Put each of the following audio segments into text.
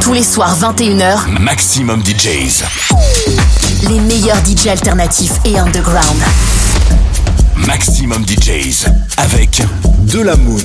Tous les soirs 21h, Maximum DJs. les meilleurs DJ alternatifs et underground. Maximum DJs. Avec De la Moon.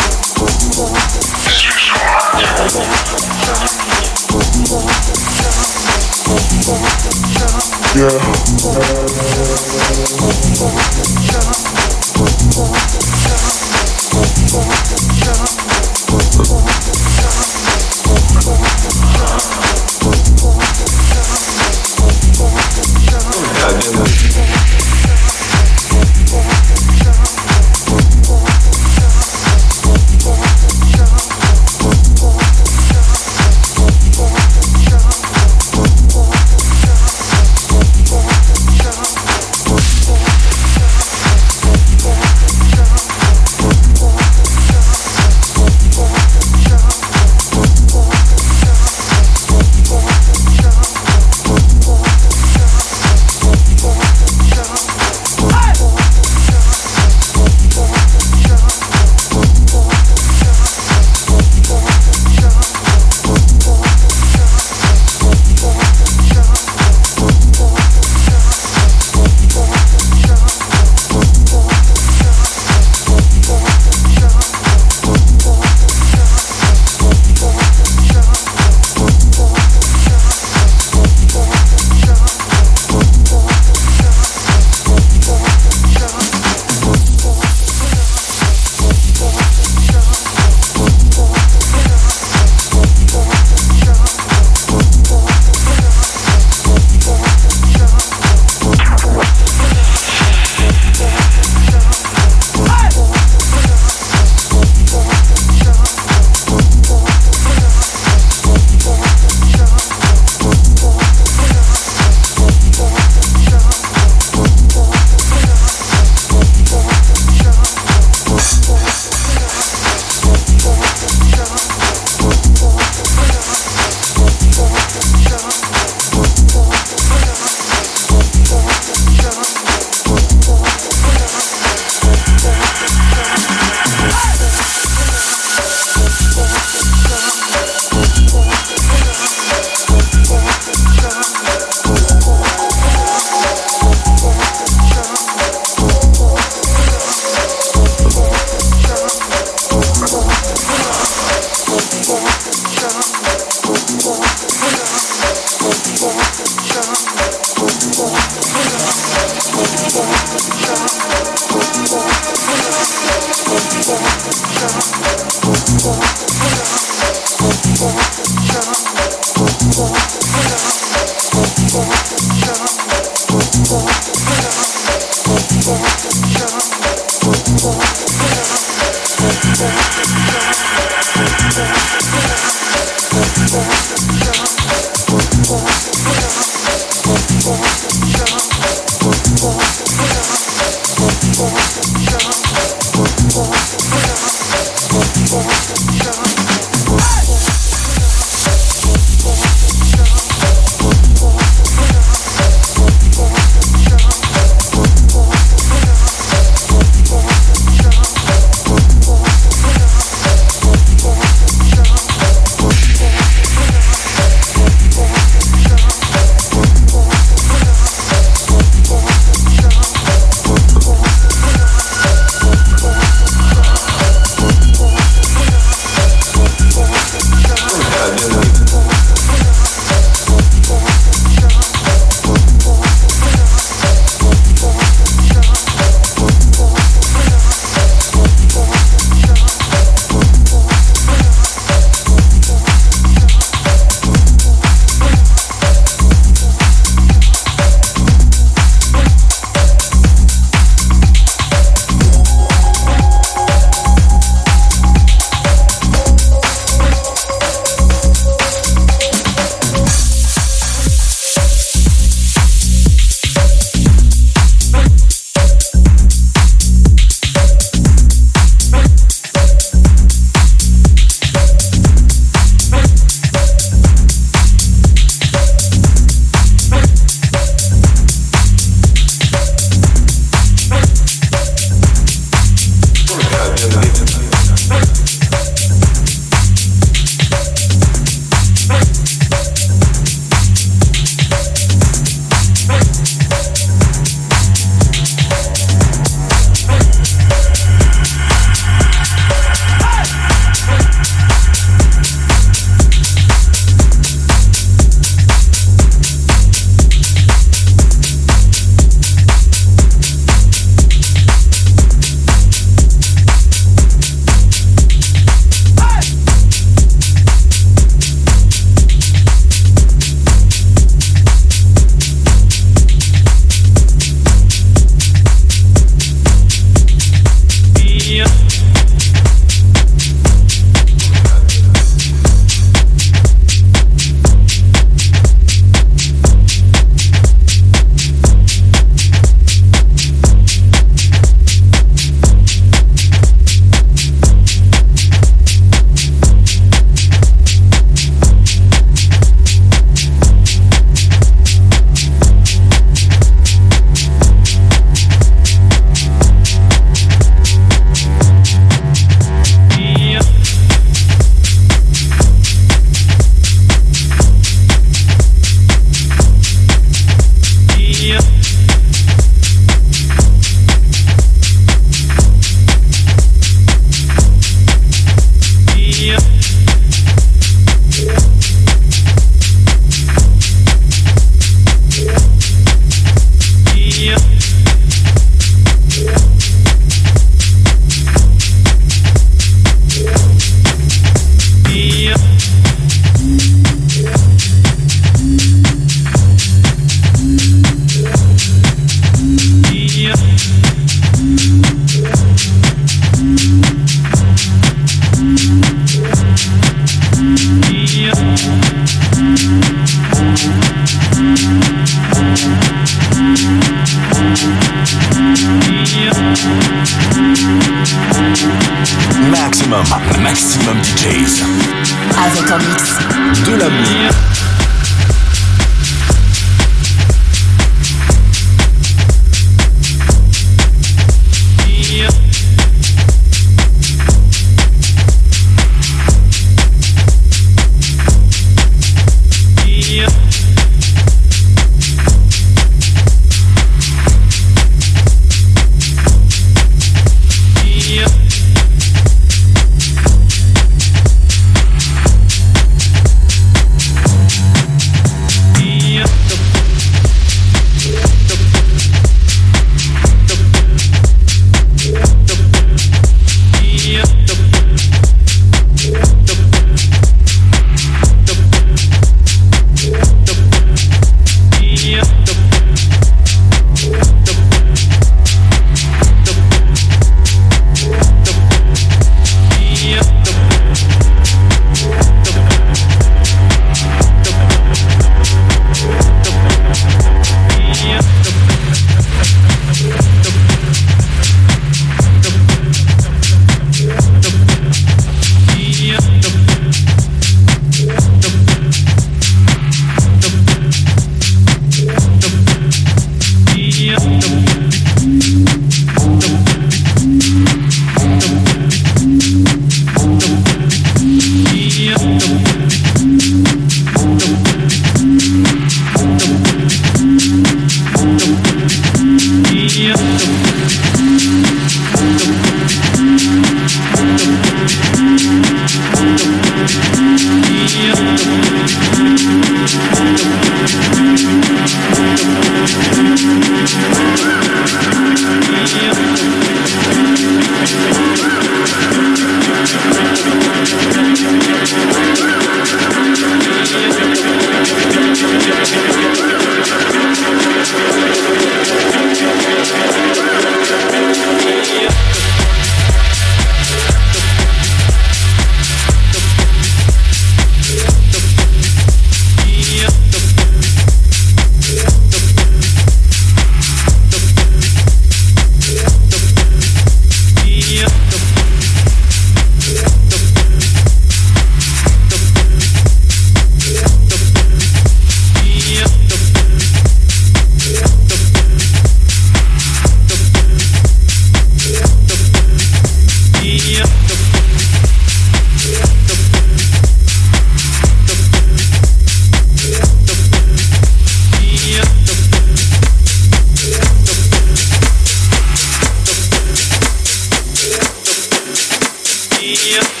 Yeah.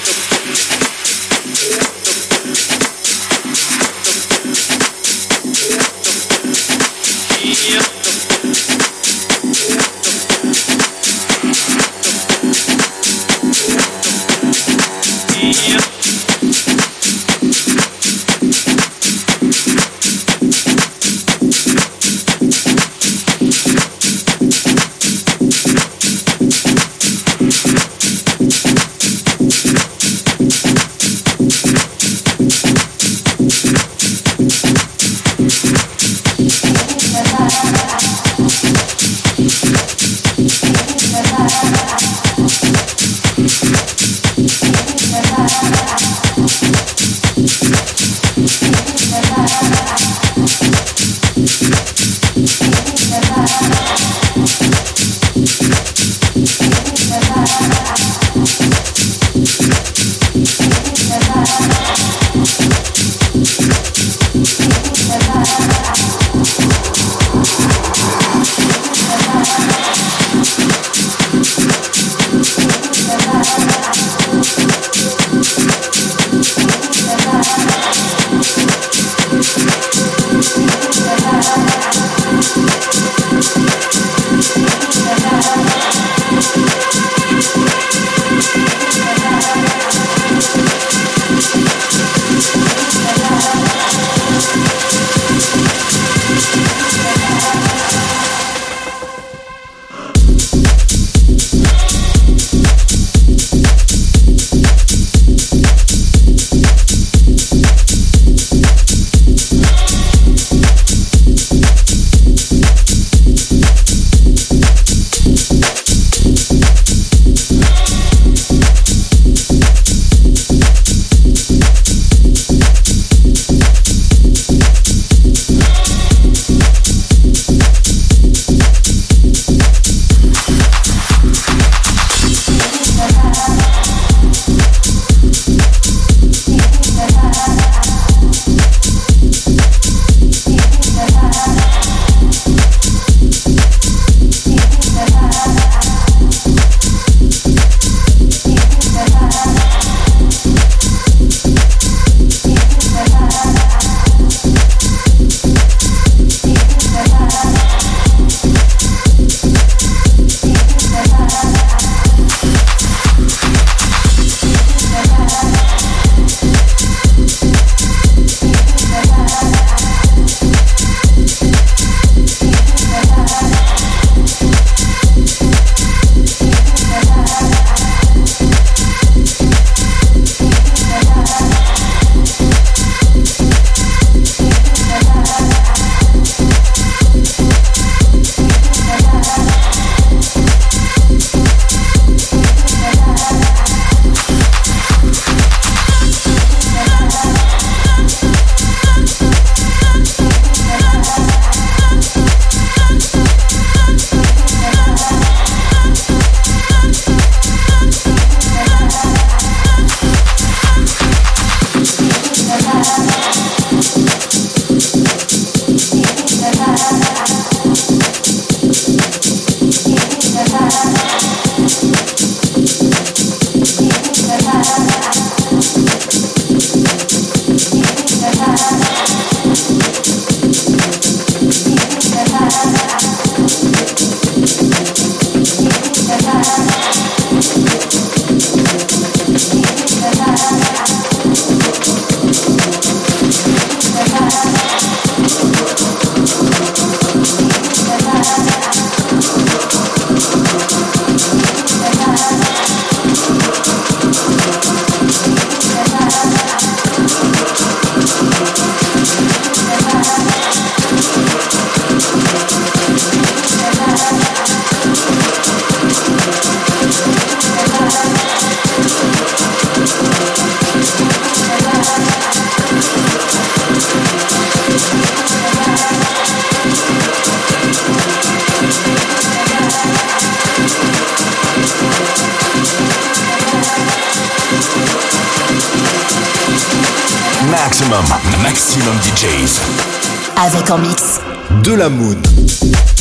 Mix. De la Moon.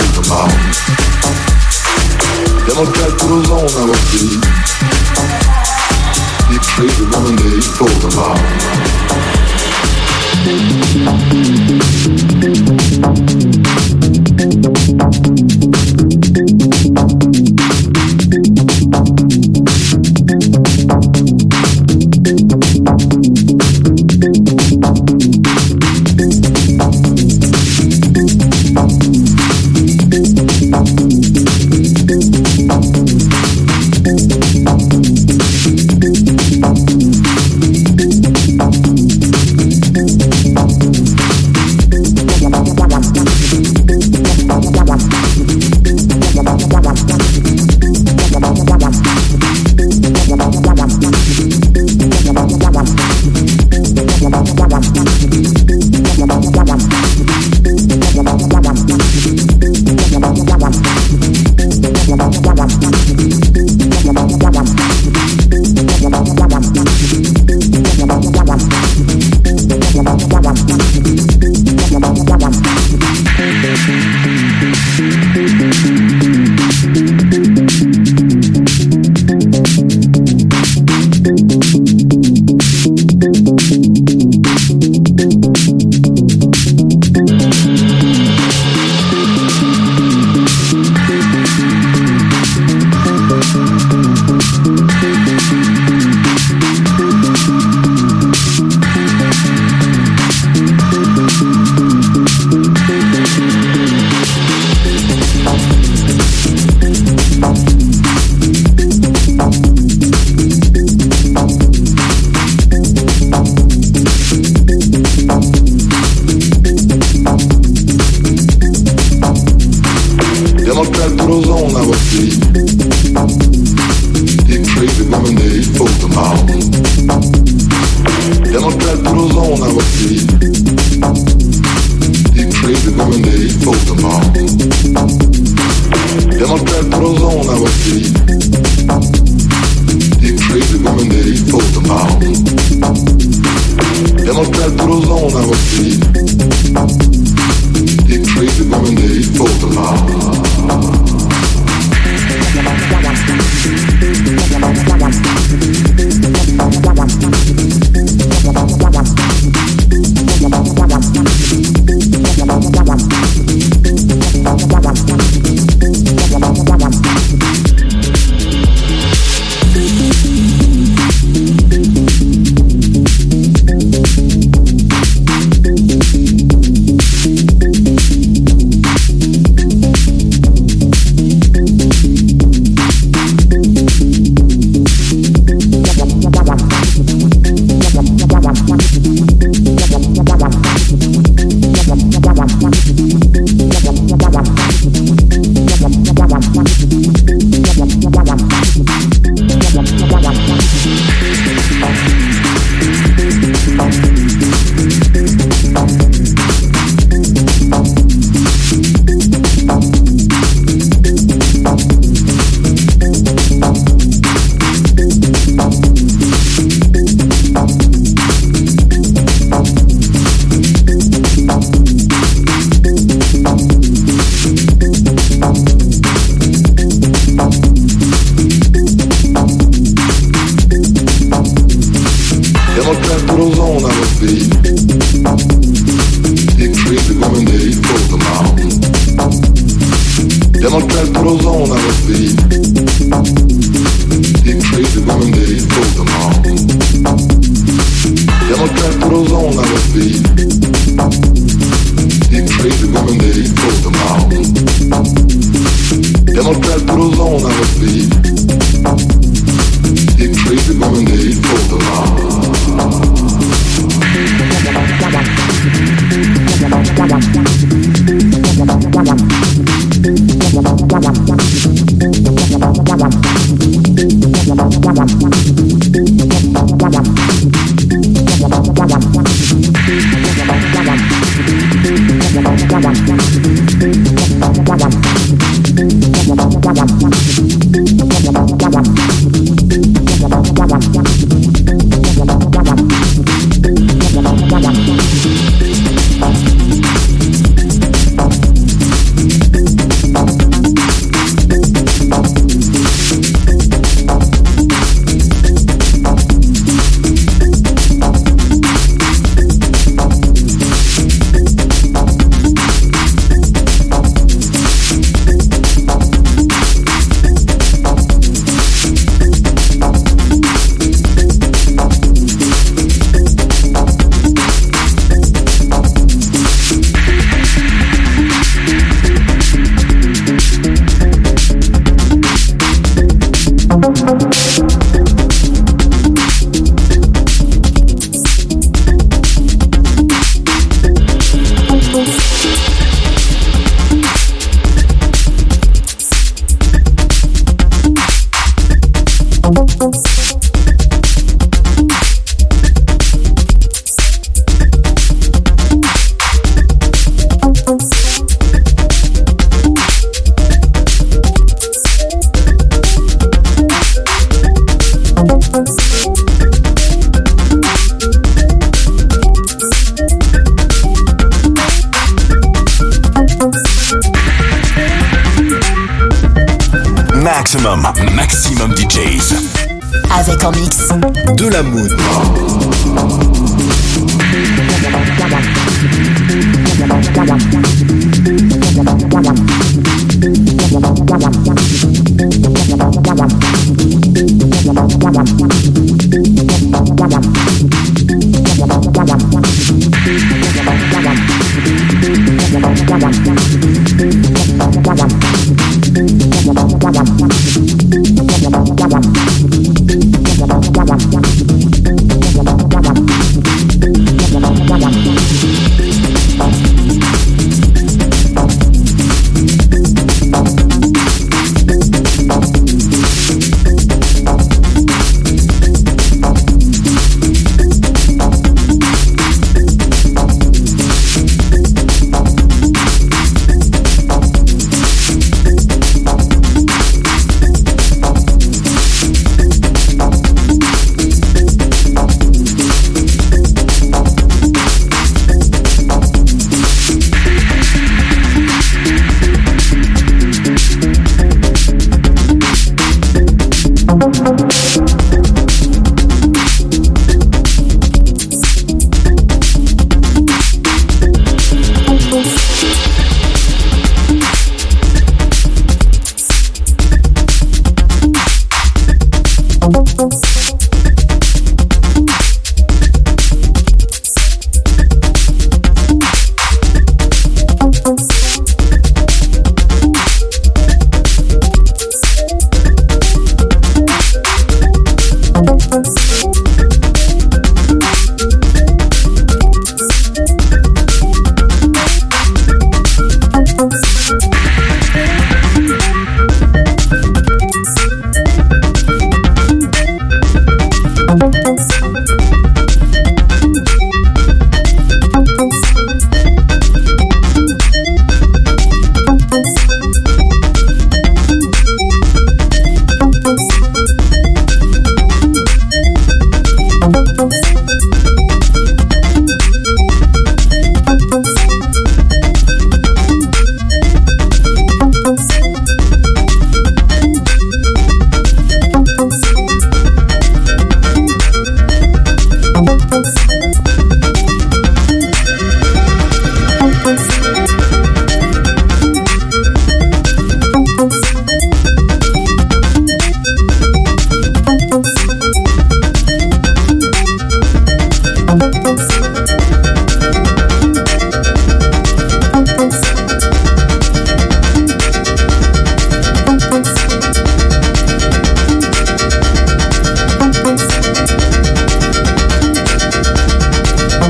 scusa ma abbiamo il calcolo zona lo sì di trade woman day scusa the Thank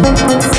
Thank